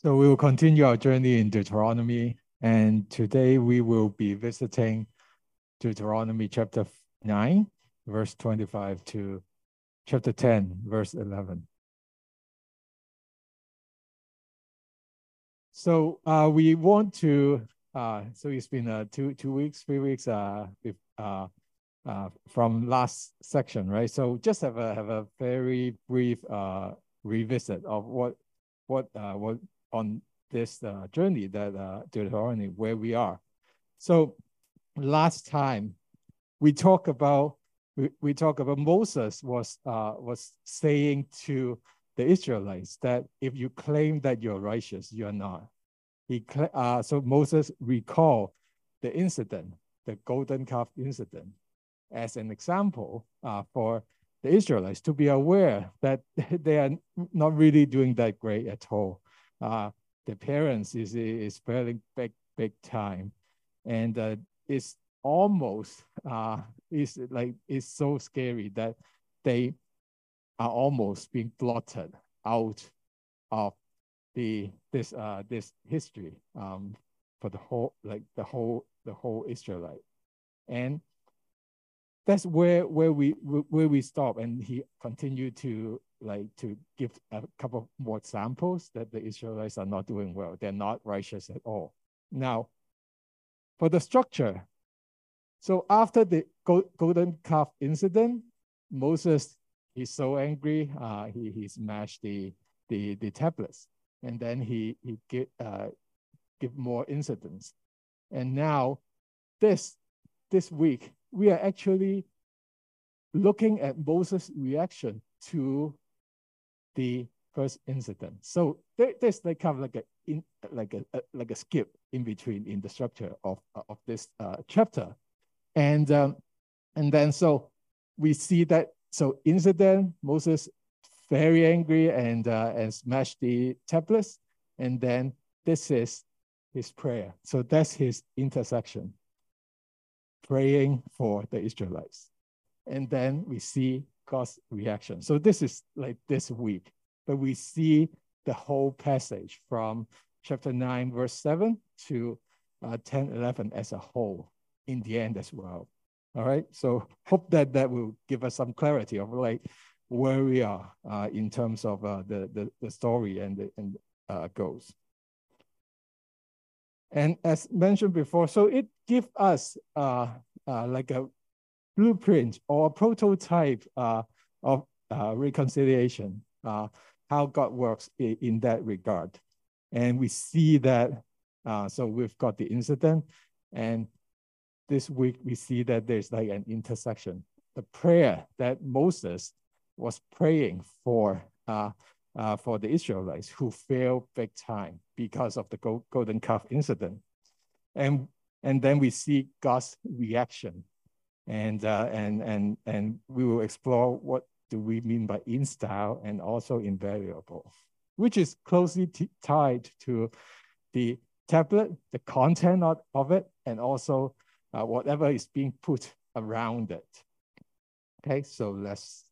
So we will continue our journey in Deuteronomy, and today we will be visiting Deuteronomy chapter 9, verse 25 to chapter 10, verse 11. So uh, we want to, uh, so it's been uh, two, two weeks, three weeks uh, uh, uh, from last section, right? So just have a, have a very brief revisit of what, what, what on this uh, journey that uh, Deuteronomy, where we are. So last time we talk about we, we talk about Moses was uh, was saying to the Israelites that if you claim that you're righteous, you're not. He uh, so Moses recalled the incident, the golden calf incident, as an example uh, for the Israelites to be aware that they are not really doing that great at all uh, the parents is is fairly big big time, and uh, it's almost uh, it's like it's so scary that they are almost being blotted out of the this uh this history um for the whole like the whole the whole Israelite, and that's where where we where we stop, and he continued to like to give a couple more examples that the Israelites are not doing well. They're not righteous at all. Now, for the structure, so after the golden calf incident, Moses is so angry, uh, he, he smashed the, the, the tablets. And then he, he give, uh, give more incidents. And now this, this week, we are actually looking at Moses' reaction to the first incident. So there, there's like kind of like a in like a, a, like a skip in between in the structure of of this uh, chapter, and um, and then so we see that so incident Moses very angry and uh, and smashed the tablets, and then this is his prayer. So that's his intercession, praying for the Israelites, and then we see God's reaction. So this is like this week, but we see the whole passage from chapter 9, verse 7 to uh, 10, 11 as a whole in the end as well. All right. So hope that that will give us some clarity of like where we are uh, in terms of uh, the, the, the story and the and, uh. And as mentioned before, so it gives us uh, uh, like a blueprint or prototype uh, of uh, reconciliation, uh, how God works in, in, that regard. And we see that, uh, so we've got the incident, and this week we see that there's like an intercession. The prayer that Moses was praying for uh, uh, for the Israelites who failed big time because of the golden calf incident. And, and then we see God's reaction and uh, and and and we will explore what do we mean by in style and also invariable, which is closely tied to the tablet, the content of, of it, and also uh, whatever is being put around it. Okay, so let's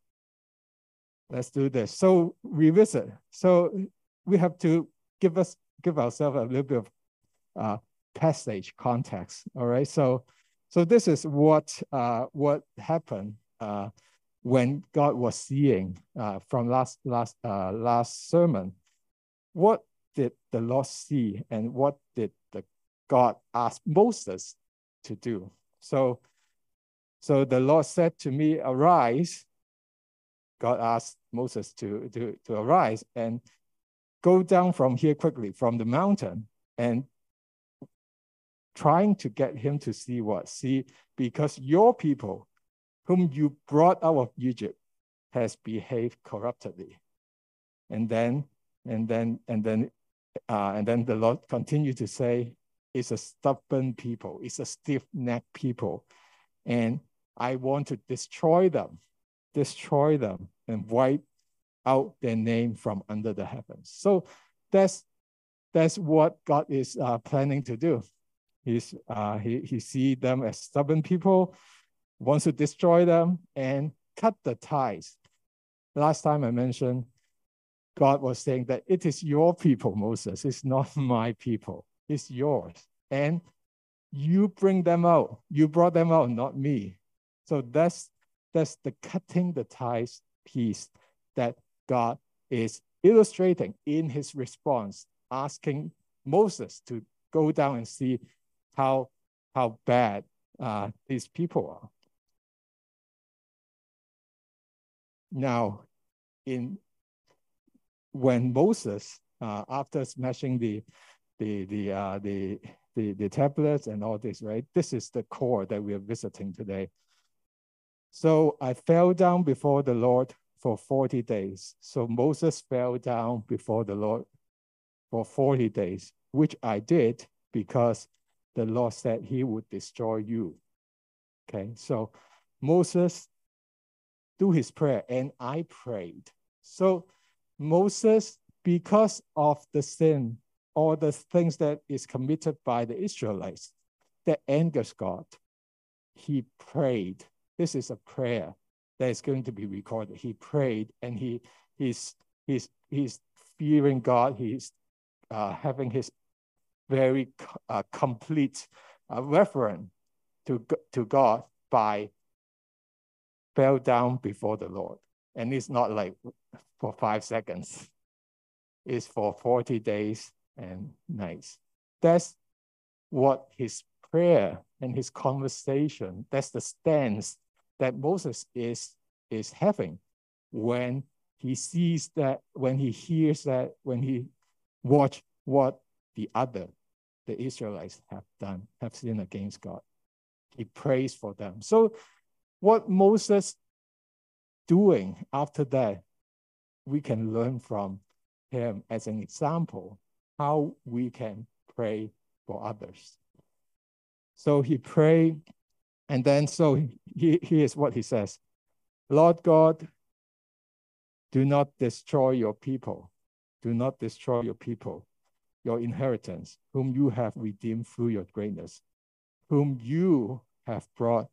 let's do this. So revisit. So we have to give us give ourselves a little bit of uh, passage context. All right, so so this is what uh, what happened uh, when God was seeing uh, from last last uh, last sermon. What did the Lord see, and what did the God ask Moses to do? So, so the Lord said to me, "Arise." God asked Moses to to to arise and go down from here quickly from the mountain and trying to get him to see what? See, because your people, whom you brought out of Egypt, has behaved corruptly. And then, and then, and then, uh, and then the Lord continued to say, it's a stubborn people, it's a stiff-necked people. And I want to destroy them, destroy them, and wipe out their name from under the heavens. So that's that's what God is uh, planning to do. He's, uh, he, he see them as stubborn people, wants to destroy them and cut the ties. Last time I mentioned God was saying that it is your people, Moses. It's not my people. It's yours. And you bring them out. You brought them out, not me. So that's that's the cutting the ties piece that God is illustrating in his response, asking Moses to go down and see how how bad uh, these people are. Now, in when Moses, uh, after smashing the the the uh, the the the tablets and all this, right? This is the core that we are visiting today. So I fell down before the Lord for 40 days. So Moses fell down before the Lord for 40 days, which I did because the Lord said he would destroy you. Okay, so Moses do his prayer and I prayed. So Moses, because of the sin or the things that is committed by the Israelites that angers God, he prayed. This is a prayer that is going to be recorded. He prayed and he he's he's he's fearing God. He's uh, having his very uh, complete uh, reference to to God by fell down before the Lord. And it's not like for five seconds. It's for 40 days and nights. That's what his prayer and his conversation, that's the stance that Moses is, is having when he sees that, when he hears that, when he watch what the other, the Israelites have done, have sinned against God. He prays for them. So what Moses doing after that, we can learn from him as an example how we can pray for others. So he prayed, and then so he, here's what he says Lord God, do not destroy your people. Do not destroy your people, your inheritance, whom you have redeemed through your greatness, whom you have brought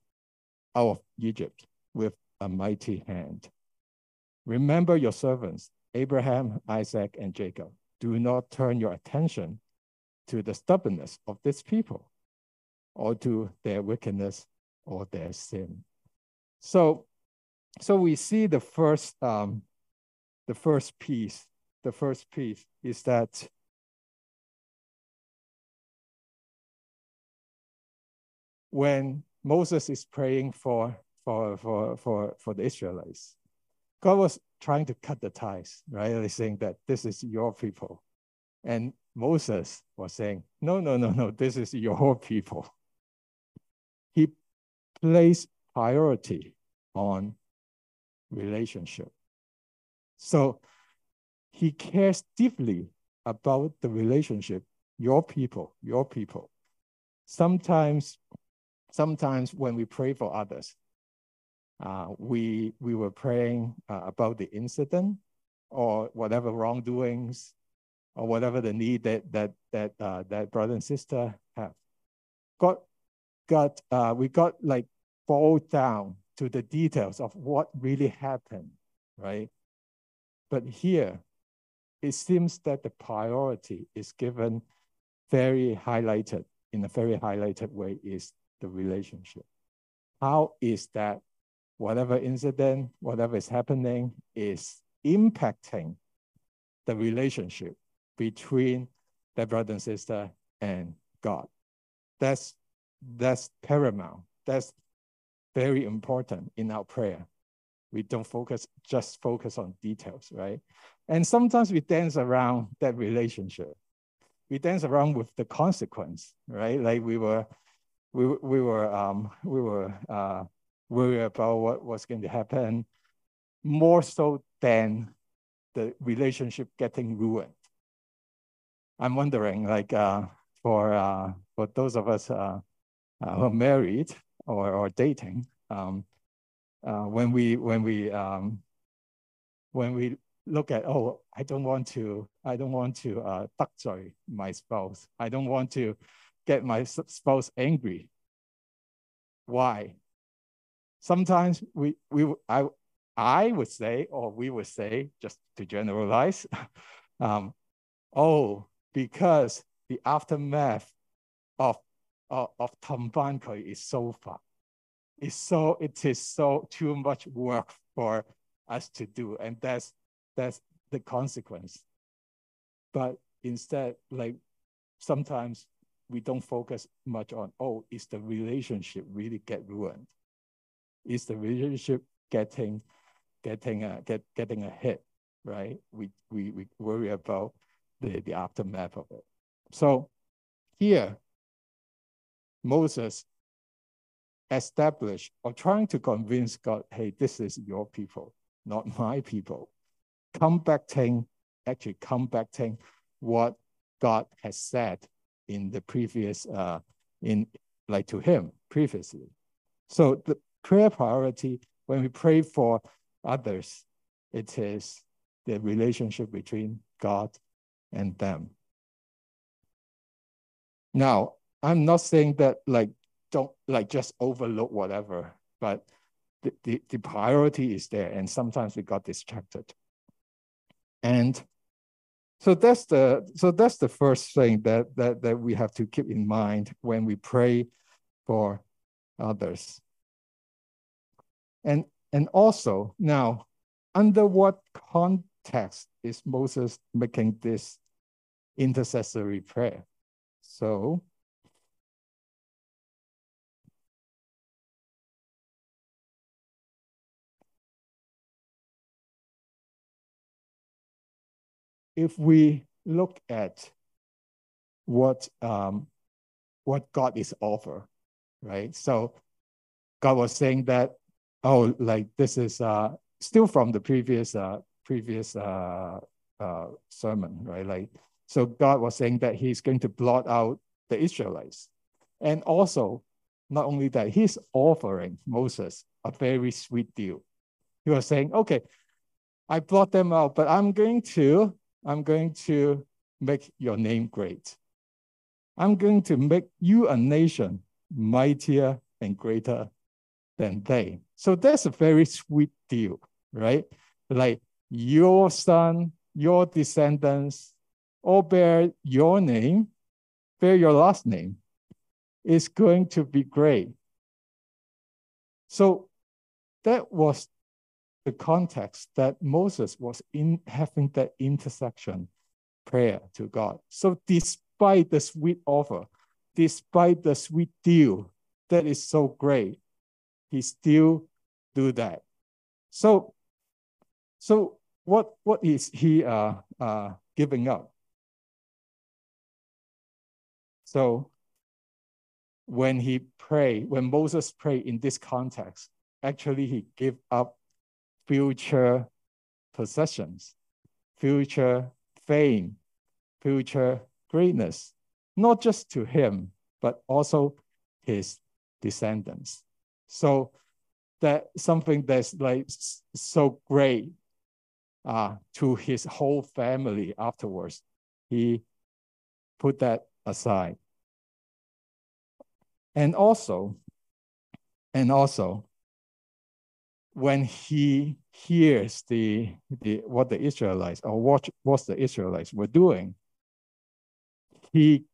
out of Egypt with a mighty hand. Remember your servants, Abraham, Isaac, and Jacob. Do not turn your attention to the stubbornness of this people or to their wickedness or their sin. So, so we see the first, um, the first piece. The first piece is that when Moses is praying for, for, for, for, for the Israelites. God was trying to cut the ties, right? He's saying that this is your people. And Moses was saying, no, no, no, no, this is your people. He placed priority on relationship. So he cares deeply about the relationship, your people, your people. Sometimes sometimes when we pray for others, uh, we, we were praying uh, about the incident or whatever wrongdoings or whatever the need that, that, that, uh, that brother and sister have. Got, got, uh, we got like boiled down to the details of what really happened, right? But here, it seems that the priority is given very highlighted in a very highlighted way is the relationship. How is that whatever incident, whatever is happening is impacting the relationship between the brother and sister and God. That's that's paramount. That's very important in our prayer. We don't focus just focus on details, right? And sometimes we dance around that relationship. We dance around with the consequence, right? Like we were we, we were um, we were uh, worried about what was going to happen more so than the relationship getting ruined. I'm wondering, like uh, for uh, for those of us uh, uh, who are married or, or dating, um, uh, when we when we um, when we look at oh I don't want to I don't want to uh, my spouse I don't want to get my spouse angry. Why? Sometimes we, we I, I would say, or we would say, just to generalize, um, oh, because the aftermath of of, of Tambankoi is so far. It's so it is so too much work for us to do, and that's that's the consequence. But instead, like sometimes we don't focus much on, oh, is the relationship really get ruined? Is the relationship getting getting a get getting a hit, right? We we we worry about the, the aftermath of it. So here, Moses established or trying to convince God, hey, this is your people, not my people. To actually to what God has said in the previous, uh, in like to him previously. So the prayer priority, when we pray for others, it is the relationship between God and them. Now, I'm not saying that like don't like just overlook whatever, but the, the, the priority is there and sometimes we got distracted. And so that's the so that's the first thing that that that we have to keep in mind when we pray for others. And and also now, under what context is Moses making this intercessory prayer? So if we look at what um, what God is offer, right? So God was saying that, oh, like this is uh, still from the previous uh, previous uh, uh, sermon, right? Like so, God was saying that He's going to blot out the Israelites, and also not only that, He's offering Moses a very sweet deal. He was saying, okay, I blot them out, but I'm going to I'm going to make your name great. I'm going to make you a nation mightier and greater than they. So that's a very sweet deal, right? Like your son, your descendants, all bear your name, bear your last name, is going to be great. So that was the context that Moses was in having that intercession prayer to God. So despite the sweet offer, despite the sweet deal that is so great, he still do that. So, so what what is he uh, uh, giving up? So when he prayed, when Moses prayed in this context, actually he gave up future possessions, future fame, future greatness, not just to him, but also his descendants. So that something that's like so great uh, to his whole family afterwards, he put that aside. And also, and also, when he hears the, the what the Israelites or what what the Israelites were doing, he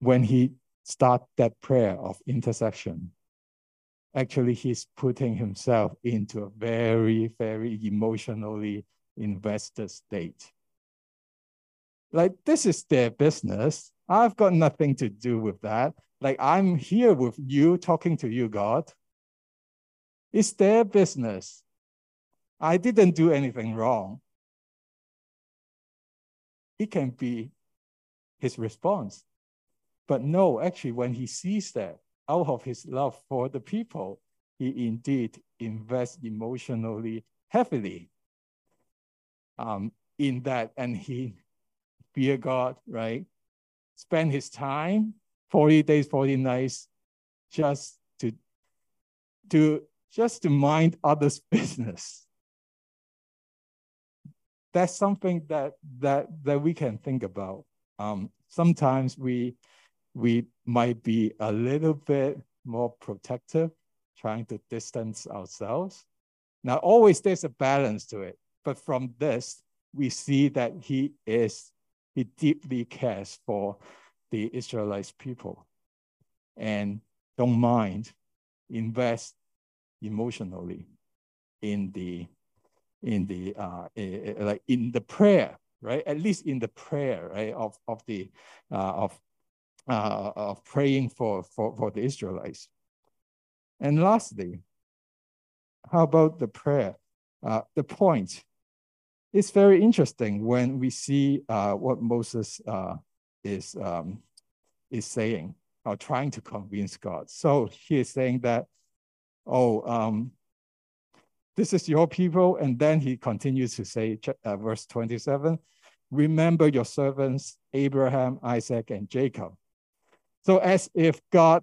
when he start that prayer of intercession, actually he's putting himself into a very, very emotionally invested state. Like this is their business. I've got nothing to do with that. Like I'm here with you, talking to you, God. It's their business. I didn't do anything wrong. It can be his response. But no, actually, when he sees that, out of his love for the people, he indeed invests emotionally heavily um, in that, and he fear God, right? Spend his time, 40 days, 40 nights, just to, to just to mind others' business. That's something that that that we can think about. Um, sometimes we we might be a little bit more protective, trying to distance ourselves. Now, always there's a balance to it. But from this, we see that he is, he deeply cares for the Israelite people and don't mind invest emotionally in the in the uh, like in the prayer right? At least in the prayer right? Of of the uh, of uh, of praying for for for the israelites. And lastly how about the prayer? Uh, the point. It's very interesting when we see uh, what moses uh, is um, is saying or trying to convince god. So he is saying that oh um, this is your people. And then he continues to say, uh, verse 27, remember your servants, Abraham, Isaac, and Jacob. So as if God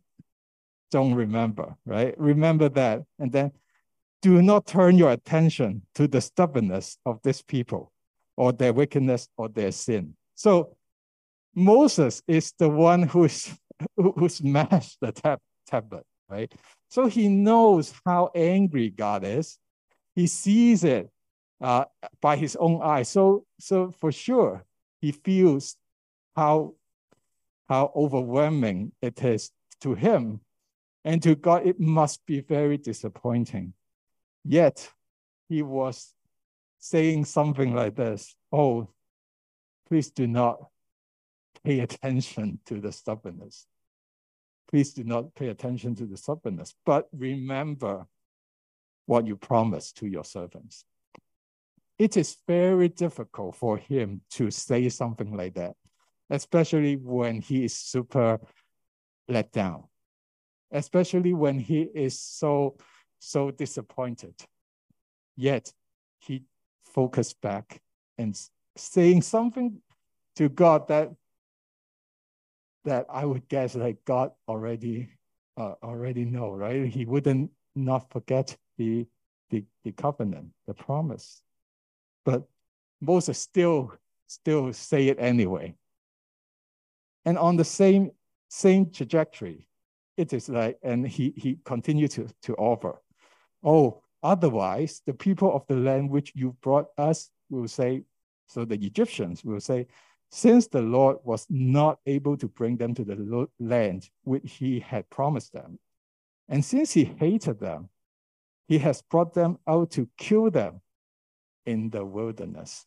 don't remember, right? Remember that. And then do not turn your attention to the stubbornness of this people or their wickedness or their sin. So Moses is the one who's who smashed the tab, tablet, right? So he knows how angry God is he sees it uh, by his own eyes. So, so for sure, he feels how, how overwhelming it is to him. And to God, it must be very disappointing. Yet, he was saying something like this Oh, please do not pay attention to the stubbornness. Please do not pay attention to the stubbornness, but remember what you promised to your servants. It is very difficult for him to say something like that, especially when he is super let down, especially when he is so, so disappointed. Yet he focused back and saying something to God that that I would guess like God already uh, already know, right? He wouldn't not forget the, the, the covenant, the promise. But Moses still, still say it anyway. And on the same, same trajectory, it is like, and he, he continued to, to offer, oh, otherwise the people of the land which you brought us will say, so the Egyptians will say, since the Lord was not able to bring them to the land which he had promised them, and since he hated them, he has brought them out to kill them in the wilderness.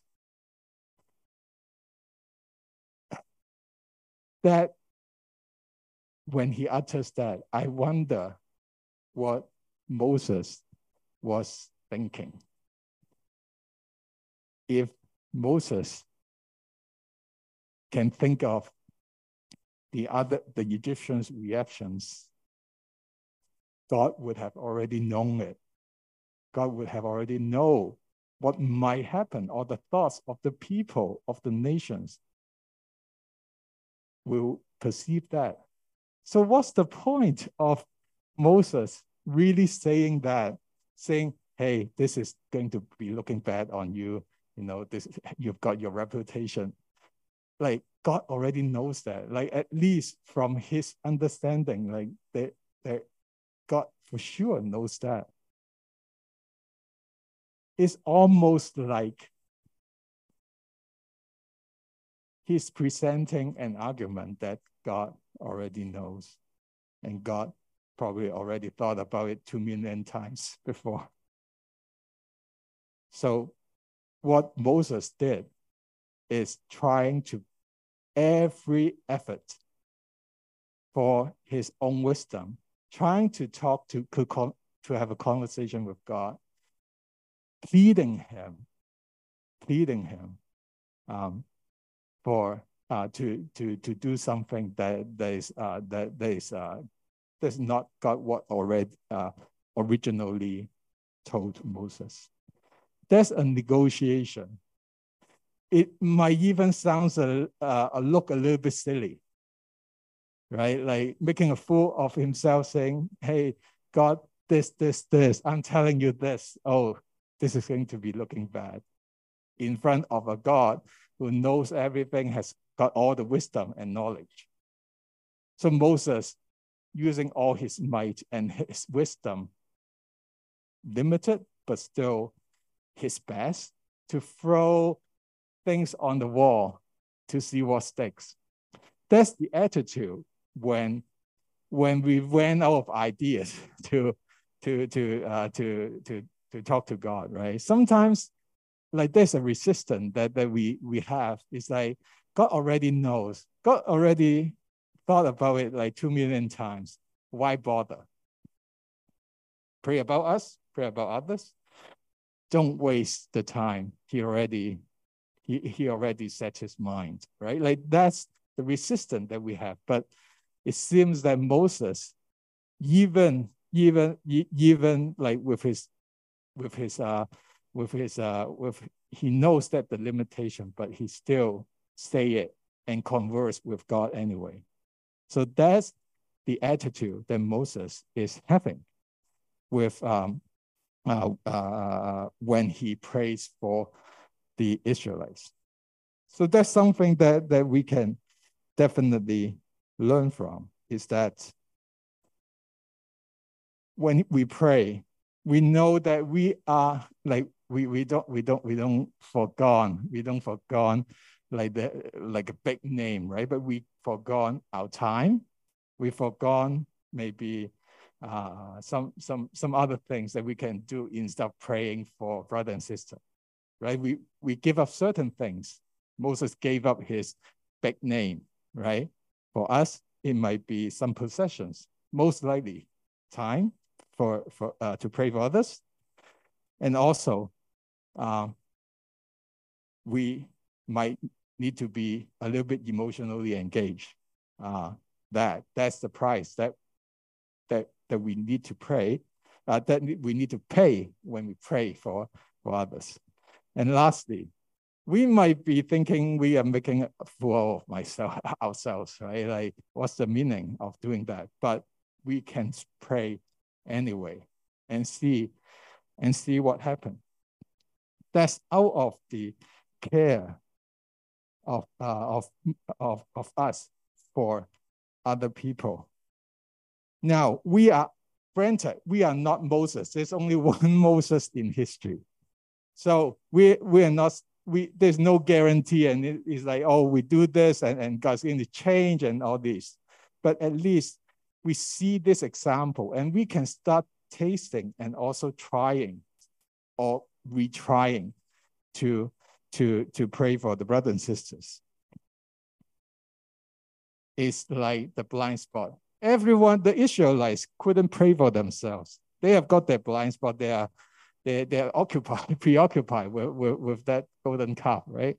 That when he utters that, I wonder what Moses was thinking. If Moses can think of the other the Egyptians' reactions, God would have already known it God would have already know what might happen or the thoughts of the people of the nations will perceive that. So what's the point of Moses really saying that, saying, hey, this is going to be looking bad on you, you know, this you've got your reputation. Like God already knows that. Like at least from his understanding, like that, that God for sure knows that is almost like he's presenting an argument that God already knows. And God probably already thought about it two million times before. So what Moses did is trying to every effort for his own wisdom, trying to talk to, to have a conversation with God pleading him, pleading him um, for uh, to to to do something that that is uh, that that is uh, that's not God what already uh, originally told Moses. There's a negotiation. It might even sound a, uh, a look a little bit silly, right? Like making a fool of himself, saying, "Hey, God, this, this, this. I'm telling you this. Oh, this is going to be looking bad in front of a God who knows everything, has got all the wisdom and knowledge. So Moses, using all his might and his wisdom, limited but still his best to throw things on the wall to see what sticks. That's the attitude when when we ran out of ideas to to to uh, to to to talk to God, right? Sometimes like there's a resistance that, that we we have. It's like God already knows. God already thought about it like two million times. Why bother? Pray about us, pray about others. Don't waste the time. He already he, he already set his mind, right? Like that's the resistance that we have. But it seems that Moses, even even even like with his with his uh with his uh with he knows that the limitation, but he still say it and converse with God anyway. So that's the attitude that Moses is having with um, uh, uh, when he prays for the Israelites. So that's something that, that we can definitely learn from is that when we pray, we know that we are like we, we don't we don't we don't forgone we don't forgone like the like a big name right? But we forgone our time. We forgone maybe uh, some some some other things that we can do instead of praying for brother and sister right? We we give up certain things. Moses gave up his big name right? For us it might be some possessions. Most likely time for for uh, to pray for others. And also um, we might need to be a little bit emotionally engaged. Uh, that that's the price that that that we need to pray, uh, that we need to pay when we pray for for others. And lastly, we might be thinking we are making a fool of myself ourselves, right? Like, what's the meaning of doing that? But we can pray anyway and see and see what happens that's out of the care of, uh, of, of, of us for other people. Now, we are, granted, we are not Moses. There's only one Moses in history. So we, we are not, we, there's no guarantee and it, it's like, oh, we do this and, and God's going to change and all this. But at least we see this example and we can start tasting and also trying or retrying to, to, to pray for the brothers and sisters. It's like the blind spot. Everyone, the Israelites couldn't pray for themselves. They have got their blind spot. They are they, they're occupied, preoccupied with, with, with that golden calf, right?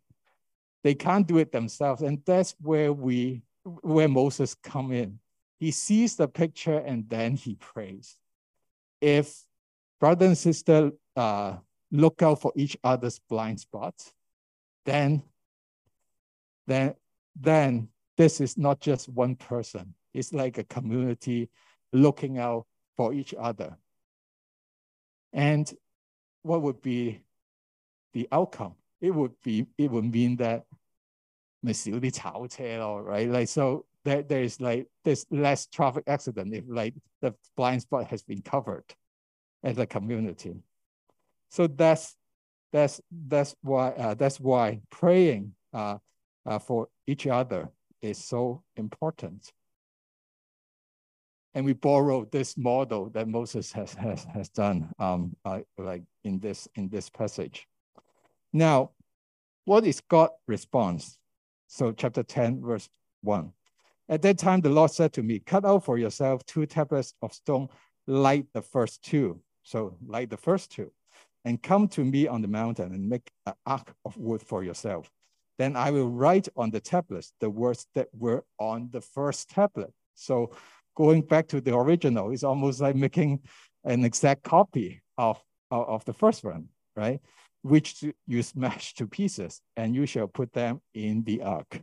They can't do it themselves. And that's where we where Moses come in. He sees the picture and then he prays. If brother and sister uh, look out for each other's blind spots, then, then, then this is not just one person. It's like a community looking out for each other. And what would be the outcome? It would be, it would mean that right? Like so there, there is like there's less traffic accident if like the blind spot has been covered as a community. So that's that's that's why uh, that's why praying uh, uh, for each other is so important. And we borrow this model that Moses has has has done, um, uh, like in this in this passage. Now, what is God's response? So chapter ten, verse one. At that time, the Lord said to me, "Cut out for yourself two tablets of stone, like the first two. So, like the first two and come to me on the mountain and make an ark of wood for yourself. Then I will write on the tablets the words that were on the first tablet. So going back to the original is almost like making an exact copy of, of, of the first one, right? Which you smash to pieces and you shall put them in the ark.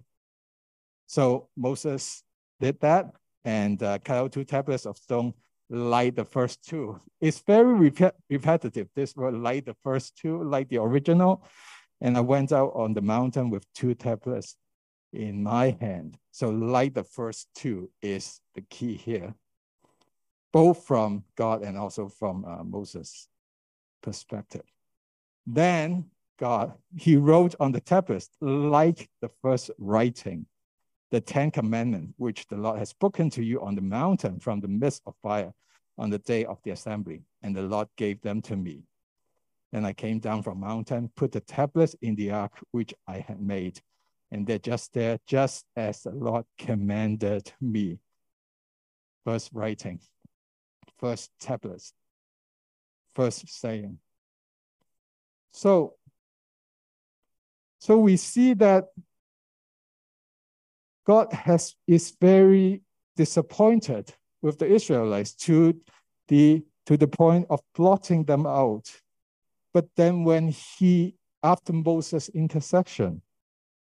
So Moses did that and uh, cut out two tablets of stone like the first two. It's very rep repetitive. This word like the first two, like the original. And I went out on the mountain with two tablets in my hand. So like the first two is the key here, both from God and also from uh, Moses. perspective. Then God, He wrote on the tablets like the first writing, the Ten Commandments, which the Lord has spoken to you on the mountain from the midst of fire on the day of the assembly. And the Lord gave them to me. Then I came down from mountain, put the tablets in the ark which I had made, and they're just there, just as the Lord commanded me. First writing, first tablets, first saying. So, so we see that God has is very disappointed with the Israelites to the to the point of blotting them out. But then when he, after Moses' intercession,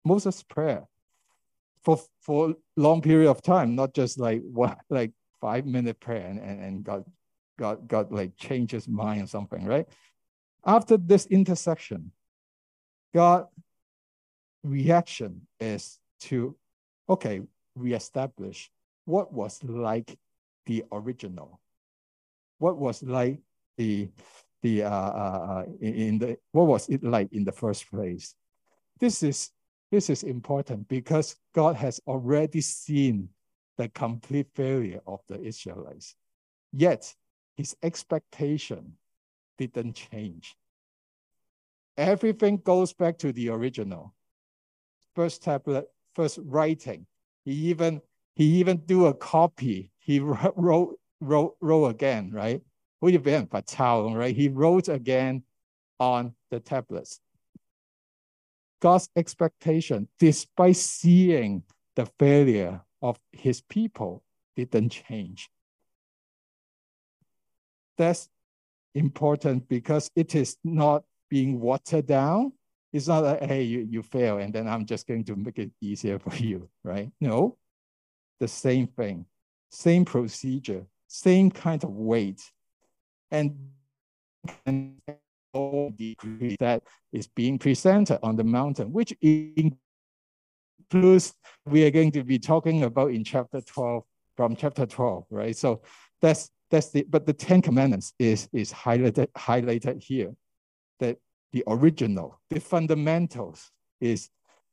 Moses' prayer for for long period of time, not just like what like five minute prayer and, and, and God God God like changed his mind or something, right? After this intercession, God reaction is to okay, reestablish what was like the original, what was like the the uh, uh, uh in the what was it like in the first place. This is this is important because God has already seen the complete failure of the Israelites. Yet his expectation didn't change. Everything goes back to the original. First tablet, first writing. He even he even do a copy. He wrote wrote wrote again, right? right? He wrote again on the tablets. God's expectation, despite seeing the failure of his people, didn't change. That's important because it is not being watered down. It's not like, hey, you, you fail, and then I'm just going to make it easier for you, right? No, the same thing, same procedure, same kind of weight. And, and degree that is being presented on the mountain, which includes we are going to be talking about in chapter 12 from chapter 12, right? So that's that's the but the Ten Commandments is is highlighted highlighted here. That the original, the fundamentals is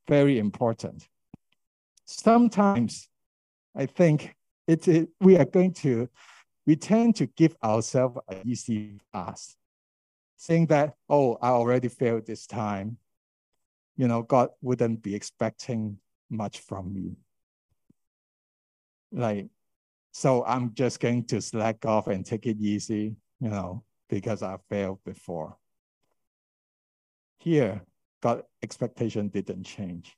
very important. Sometimes I think it, it we are going to we tend to give ourselves an easy pass saying that, oh, I already failed this time, you know, God wouldn't be expecting much from me. Like, so I'm just going to slack off and take it easy, you know, because I failed before. Here, God expectation didn't change.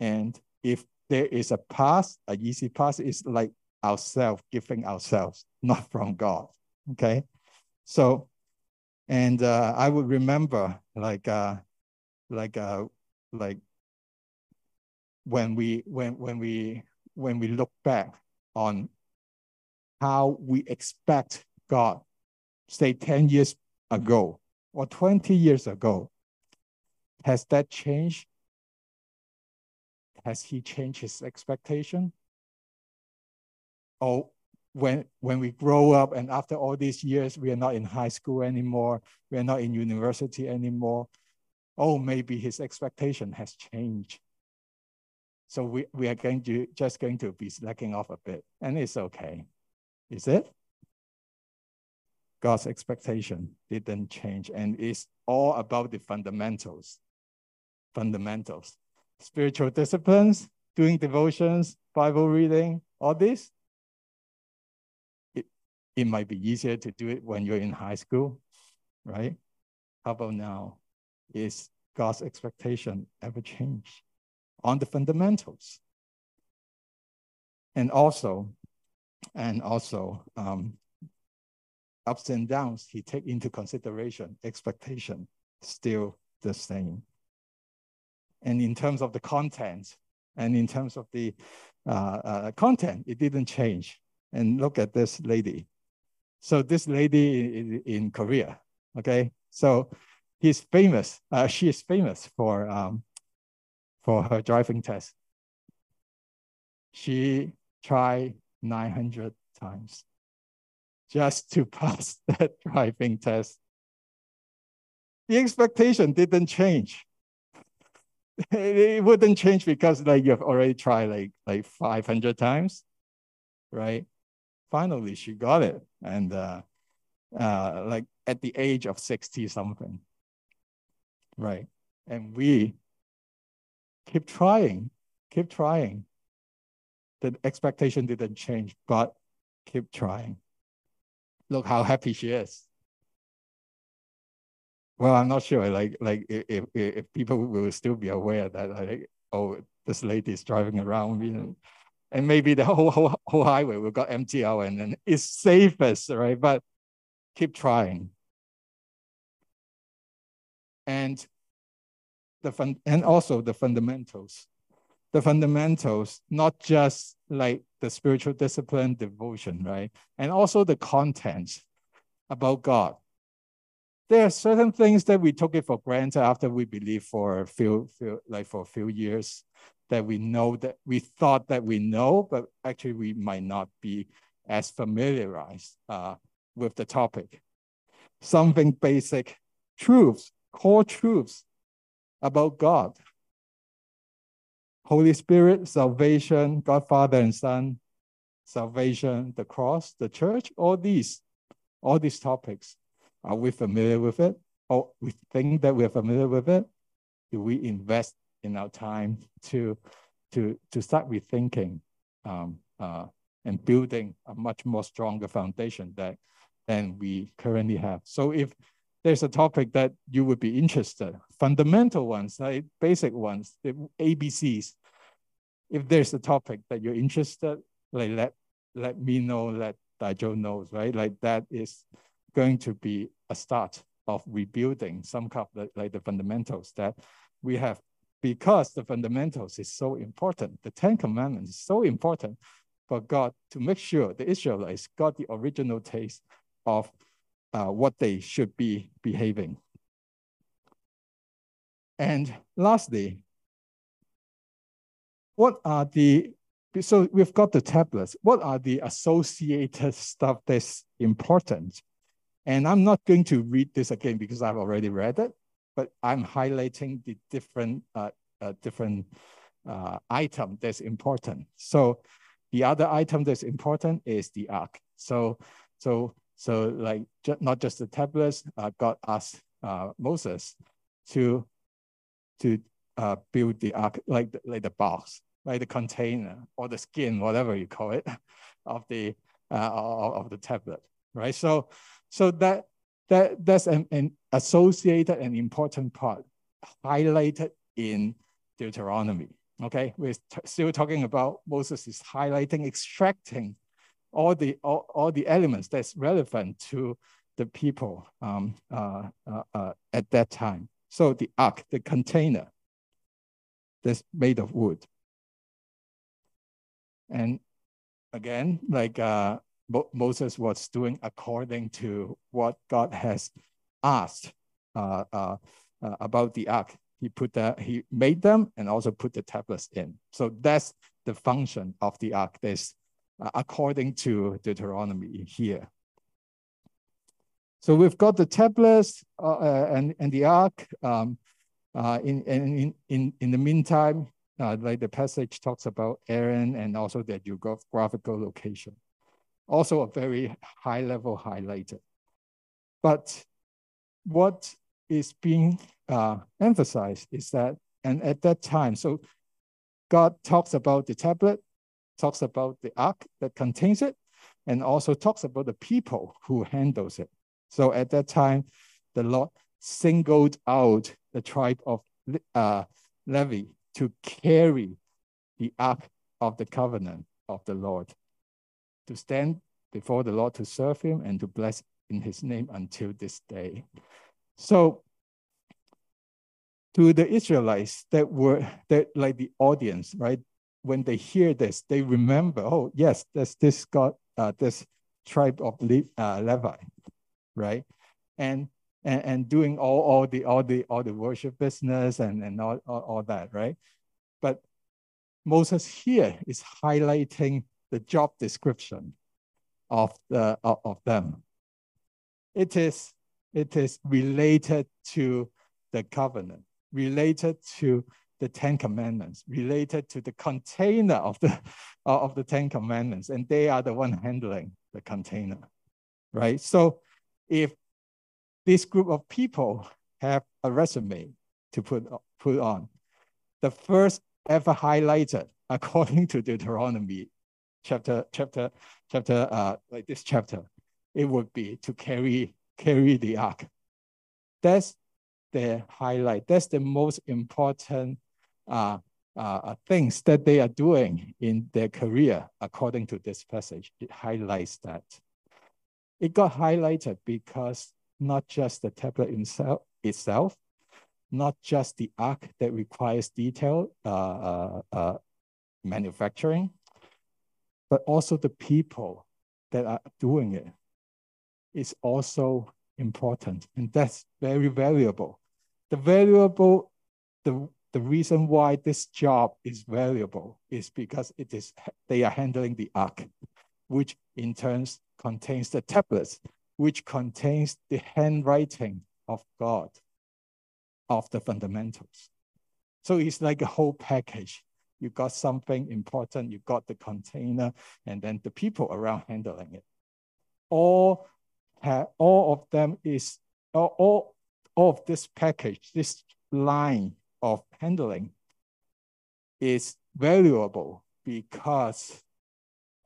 And if there is a pass, an easy pass, is like ourselves giving ourselves, not from God. Okay. So and uh, I would remember like uh, like uh, like when we when when we when we look back on how we expect God, say 10 years ago or 20 years ago, has that changed? Has he changed his expectation? Or when when we grow up and after all these years we are not in high school anymore. We are not in university anymore. Oh maybe his expectation has changed. So we, we are going to just going to be slacking off a bit and it's okay. Is it? God's expectation didn't change and it's all about the fundamentals. Fundamentals. Spiritual disciplines doing devotions bible reading all this it might be easier to do it when you're in high school, right? How about now? Is God's expectation ever change on the fundamentals? And also, and also, um, ups and downs, he take into consideration expectation still the same. And in terms of the content, and in terms of the uh, uh, content, it didn't change. And look at this lady. So this lady in, in Korea, okay? So he's famous, uh, she is famous for, um, for her driving test. She tried 900 times just to pass that driving test. the expectation didn't change. it wouldn't change because like you've already tried like like 500 times, right? Finally, she got it. And uh, uh, like at the age of 60 something, right? And we keep trying, keep trying. The expectation didn't change, but keep trying. Look how happy she is. Well, I'm not sure. Like, like if, if, people will still be aware that like, oh, this lady is driving around, you know, and maybe the whole whole, whole highway will got out and then it's safest, right? But keep trying. And the fun and also the fundamentals. The fundamentals, not just like the spiritual discipline, devotion, right? And also the content about God there are certain things that we took it for granted after we believe for a few, few like for a few years that we know that we thought that we know, but actually we might not be as familiarized uh, with the topic. Something basic truths, core truths about God. Holy Spirit, salvation, God Father and Son, salvation, the cross, the church, all these, all these topics are we familiar with it? Or we think that we're familiar with it? Do we invest in our time to, to, to start rethinking um, uh, and building a much more stronger foundation that, than we currently have? So if there's a topic that you would be interested, fundamental ones, like basic ones, the ABCs, if there's a topic that you're interested, like let, let me know, let Daijo knows, right? Like that is going to be a start of rebuilding some kind of the, like the fundamentals that we have because the fundamentals is so important. The Ten Commandments is so important for God to make sure the Israelites got the original taste of uh, what they should be behaving. And lastly, what are the, so we've got the tablets, what are the associated stuff that's important and I'm not going to read this again because I've already read it, but I'm highlighting the different uh, uh, different uh, item that's important. So the other item that's important is the ark. So so so like ju not just the tablets. Uh, God asked uh, Moses to to uh, build the ark like the, like the box, like the container or the skin, whatever you call it, of the of the tablet, right? So so that, that that's an, an associated and important part highlighted in Deuteronomy. Okay, we're still talking about Moses is highlighting, extracting all the all, all the elements that's relevant to the people um, uh, uh, uh, at that time. So the ark, the container, that's made of wood. And again, like uh, Moses was doing according to what God has asked uh, uh, uh, about the ark. He put that he made them and also put the tablets in. So that's the function of the ark. This uh, according to Deuteronomy here. So we've got the tablets uh, uh, and and the ark. Um, in, in in in the meantime, like the passage talks about Aaron and also their geographical location also a very high level highlighted. But what is being uh, emphasized is that, and at that time, so God talks about the tablet, talks about the ark that contains it, and also talks about the people who handles it. So at that time, the Lord singled out the tribe of uh, Levi to carry the ark of the covenant of the Lord to stand before the Lord to serve him and to bless in his name until this day. So to the Israelites that were that like the audience, right? When they hear this, they remember, oh yes, there's this God, uh, this tribe of Le uh, Levi, right? And and, and doing all, all the all the all the worship business and, and all, all, all that, right? But Moses here is highlighting the job description of, the, of, them. It is It is related to the covenant, related to the Ten Commandments, related to the container of the, of the Ten Commandments, and they are the one handling the container, right? So if this group of people have a resume to put, put on, the first ever highlighted according to Deuteronomy chapter, chapter, chapter, uh, like this chapter, it would be to carry, carry the ark. That's the highlight. That's the most important uh, uh, things that they are doing in their career, according to this passage. It highlights that. It got highlighted because not just the tablet itself, itself not just the ark that requires detailed uh, uh, uh, manufacturing, but also the people that are doing it is also important. And that's very valuable. The valuable, the, the reason why this job is valuable is because it is they are handling the ark, which in turn contains the tablets, which contains the handwriting of God, of the fundamentals. So it's like a whole package. You got something important, you got the container, and then the people around handling it. All, all of them is, all, all, of this package, this line of handling is valuable because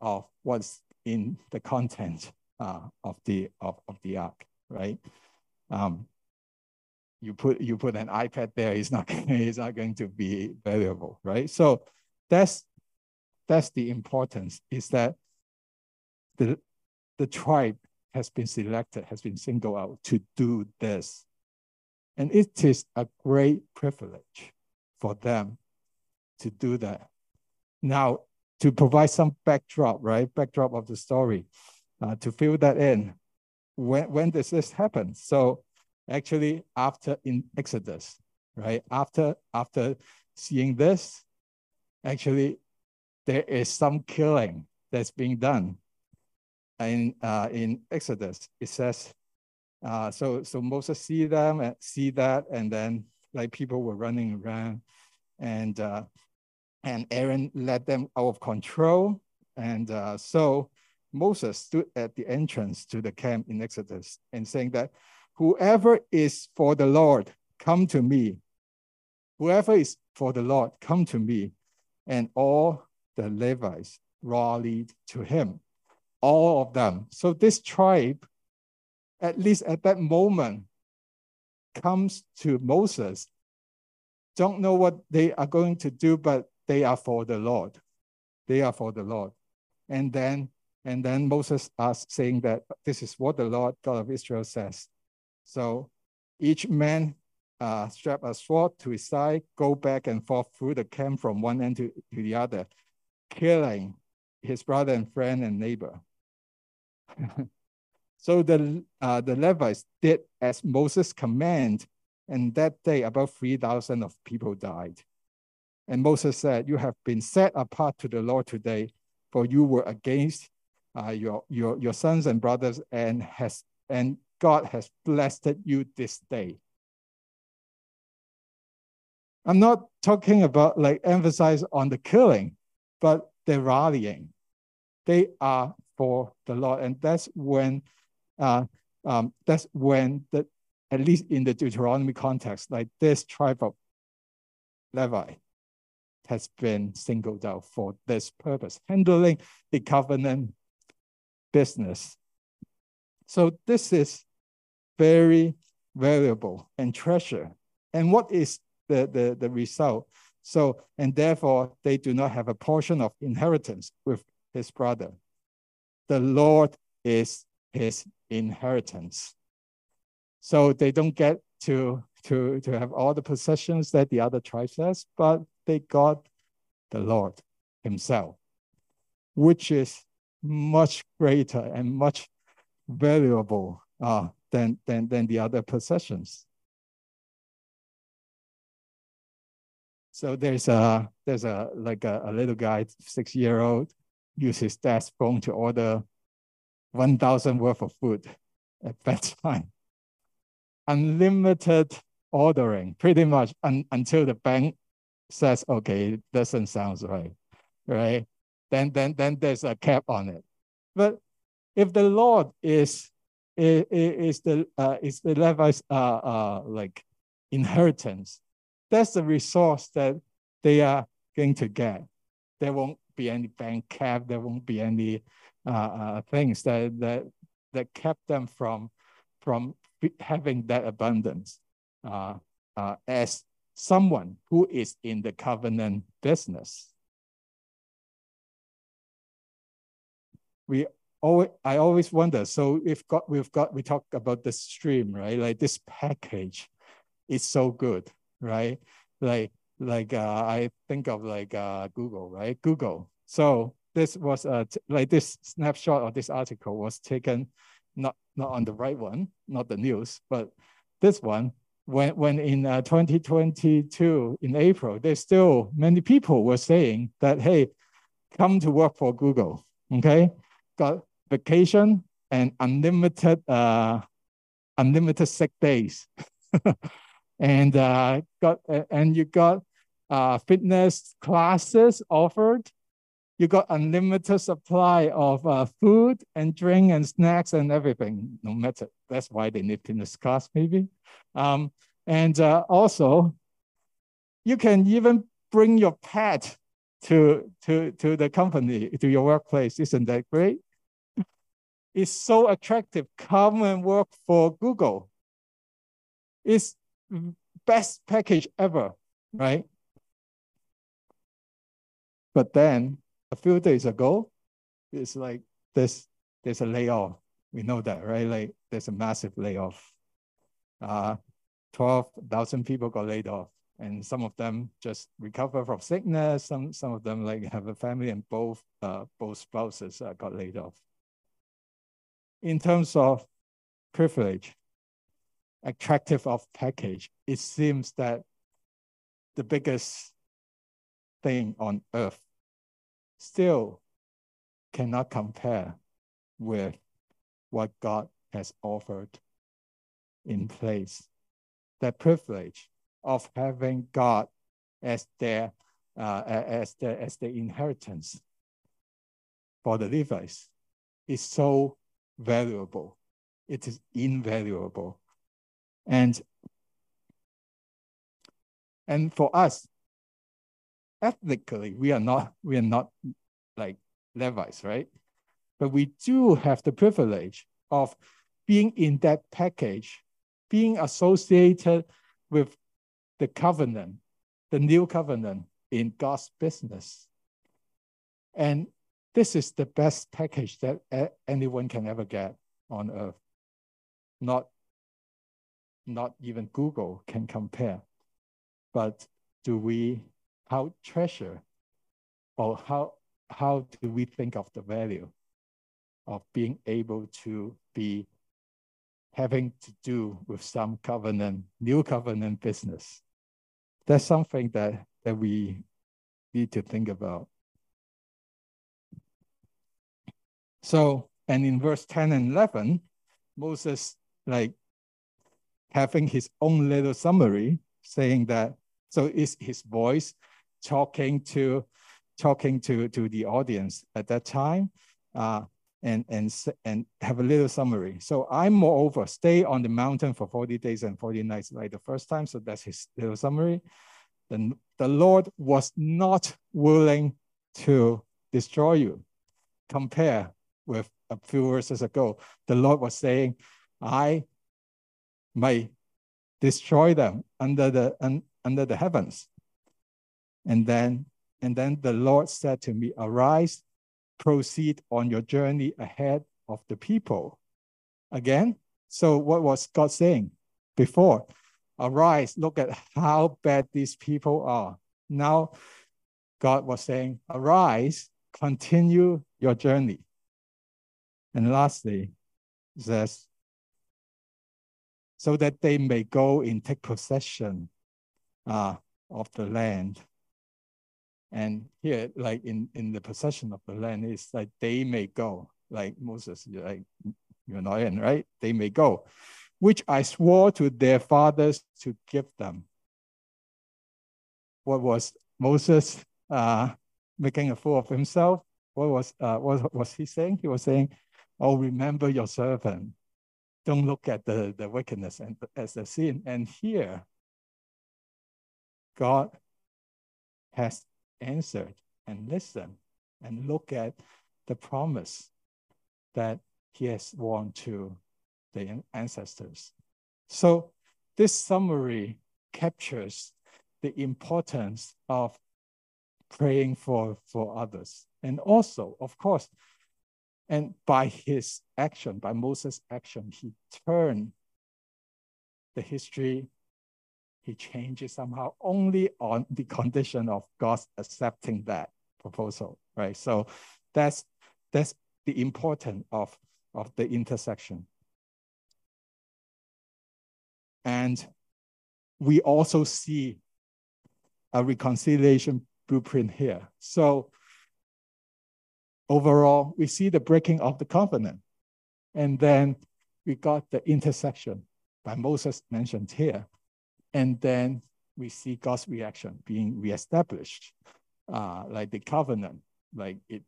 of what's in the content uh, of the of, of the ark, right? Um, you put you put an iPad there, it's not it's not going to be valuable, right? So that's that's the importance is that the the tribe has been selected, has been singled out to do this. And it is a great privilege for them to do that. Now, to provide some backdrop, right? Backdrop of the story, uh, to fill that in. When, when does this happen? So actually after in Exodus, right? After, after seeing this, actually there is some killing that's being done. And uh, in Exodus, it says, uh, so so Moses see them and see that, and then like people were running around, and uh, and Aaron led them out of control, and uh, so Moses stood at the entrance to the camp in Exodus and saying that Whoever is for the Lord, come to me. Whoever is for the Lord, come to me. And all the Levites rallied to him, all of them. So this tribe, at least at that moment, comes to Moses. Don't know what they are going to do, but they are for the Lord. They are for the Lord. And then and then Moses asked, saying that this is what the Lord God of Israel says. So each man uh, strap a sword to his side, go back and forth through the camp from one end to, to the other, killing his brother and friend and neighbor. so the, uh, the Levites did as Moses commanded, and that day about 3,000 of people died. And Moses said, you have been set apart to the Lord today, for you were against uh, your, your, your sons and brothers and has and God has blessed you this day. I'm not talking about like emphasize on the killing, but the rallying. They are for the Lord, and that's when, uh, um, that's when the at least in the Deuteronomy context, like this tribe of Levi has been singled out for this purpose, handling the covenant business. So this is very valuable and treasure. And what is the, the, the result? So, and therefore they do not have a portion of inheritance with his brother. The Lord is his inheritance. So they don't get to, to, to have all the possessions that the other tribes has, but they got the Lord himself, which is much greater and much valuable uh, than, than, than the other possessions. So there's a there's a like a, a little guy, six year old, use his desk phone to order one thousand worth of food at bedtime. unlimited ordering, pretty much un, until the bank says, okay, it doesn't sound right, right? Then, then, then there's a cap on it. But if the Lord is is, is the uh, is the Levi's uh, uh, like inheritance, that's the resource that they are going to get. There won't be any bank cap. There won't be any uh, uh, things that that that kept them from from having that abundance uh, uh, as someone who is in the covenant business. We always, I always wonder. So we've got we've got we talk about the stream, right? Like this package is so good, right? Like like uh, I think of like uh, Google, right? Google. So this was uh, like this snapshot of this article was taken not not on the right one, not the news, but this one when when in uh, 2022 in April, there's still many people were saying that hey, come to work for Google. Okay, got vacation and unlimited uh, unlimited sick days, and uh, got and you got uh, fitness classes offered. You got unlimited supply of uh, food and drink and snacks and everything. No matter that's why they need fitness class maybe. Um, and uh, also, you can even bring your pet to to to the company to your workplace. Isn't that great? It's so attractive. Come and work for Google. It's best package ever, right? But then a few days ago, it's like this, there's a layoff. We know that, right? Like there's a massive layoff. Uh, 12,000 people got laid off and some of them just recover from sickness. Some, some of them like have a family and both, uh, both spouses uh, got laid off. In terms of privilege, attractive of package, it seems that the biggest thing on earth still cannot compare with what God has offered in place. The privilege of having God as their uh, as the as the inheritance for the Levites is so valuable. It is invaluable, and and for us, ethnically, we are not we are not like Levites, right? But we do have the privilege of being in that package, being associated with the covenant, the new covenant in God's business. And this is the best package that anyone can ever get on earth. Not, not even Google can compare. But do we how treasure or how how do we think of the value of being able to be having to do with some covenant, new covenant business? That's something that, that we need to think about. So, and in verse 10 and 11, Moses like having his own little summary saying that, so it's his voice talking to talking to to the audience at that time? Uh, and and and have a little summary. So i moreover stay on the mountain for 40 days and 40 nights like the first time. So that's his little summary. Then the lord was not willing to destroy you. Compare with a few verses ago the lord was saying i may destroy them under the un, under the heavens and then, and then the Lord said to me, Arise, proceed on your journey ahead of the people. Again, so what was God saying before? Arise, look at how bad these people are. Now, God was saying, Arise, continue your journey. And lastly, says, so that they may go and take possession uh, of the land and here, like in, in the possession of the land, is like they may go, like Moses, like you're not in, right? They may go. which I swore to their fathers to give them. What was Moses uh, making a fool of himself? What was uh, what was he saying? He was saying, "Oh, remember your servant. Don't look at the, the wickedness and as a sin." And here, God has answered and listened and look at the promise that He has sworn to the ancestors. So this summary captures the importance of praying for, for others. And also, of course, and by his action, by Moses' action, he turned the history, he changes somehow only on the condition of God accepting that proposal, right? So that's that's the importance of, of the intercession. And we also see a reconciliation blueprint here. So overall, we see the breaking of the covenant. And then we got the intercession by Moses mentioned here. And then we see God's reaction being reestablished, uh, like the covenant, like it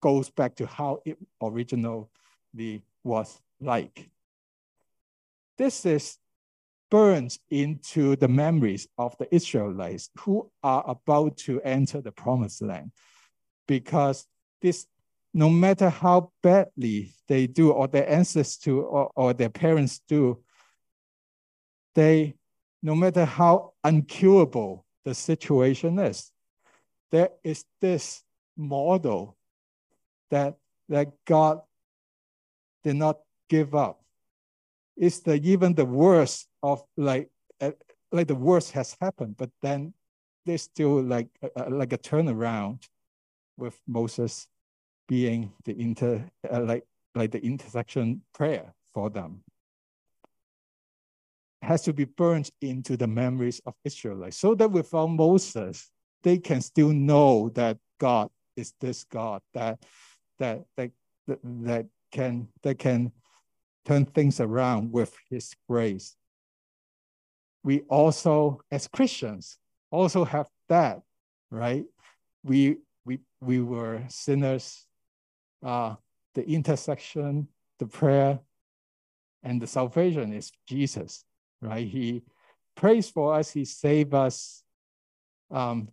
goes back to how it originally was like. This is burns into the memories of the Israelites who are about to enter the promised land. Because this, no matter how badly they do, or their ancestors do, or, or their parents do, they, no matter how uncurable the situation is, there is this model that, that God did not give up. Is the even the worst of like uh, like the worst has happened, but then there's still like like a turnaround with Moses being the inter uh, like like the intercession prayer for them it has to be burned into the memories of Israelites so that without Moses they can still know that God is this God that that that that, can that can turn things around with his grace. We also, as Christians, also have that, right? We we we were sinners. Uh, the intercession, the prayer, and the salvation is Jesus, right? He prays for us, he saved us um,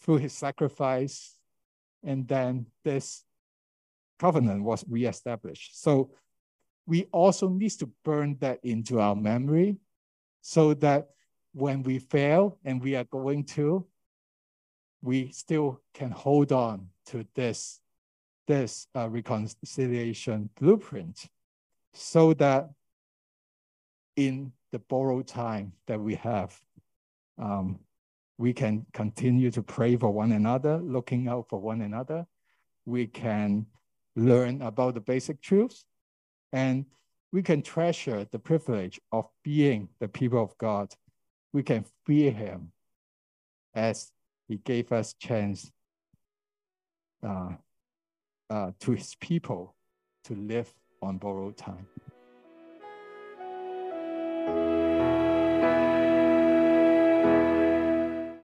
through his sacrifice, and then this covenant was reestablished. So we also need to burn that into our memory so that when we fail and we are going to, we still can hold on to this, this uh, reconciliation blueprint so that in the borrowed time that we have, um, we can continue to pray for one another, looking out for one another. We can learn about the basic truths and we can treasure the privilege of being the people of God. We can fear him as he gave us chance uh, uh, to his people to live on borrowed time.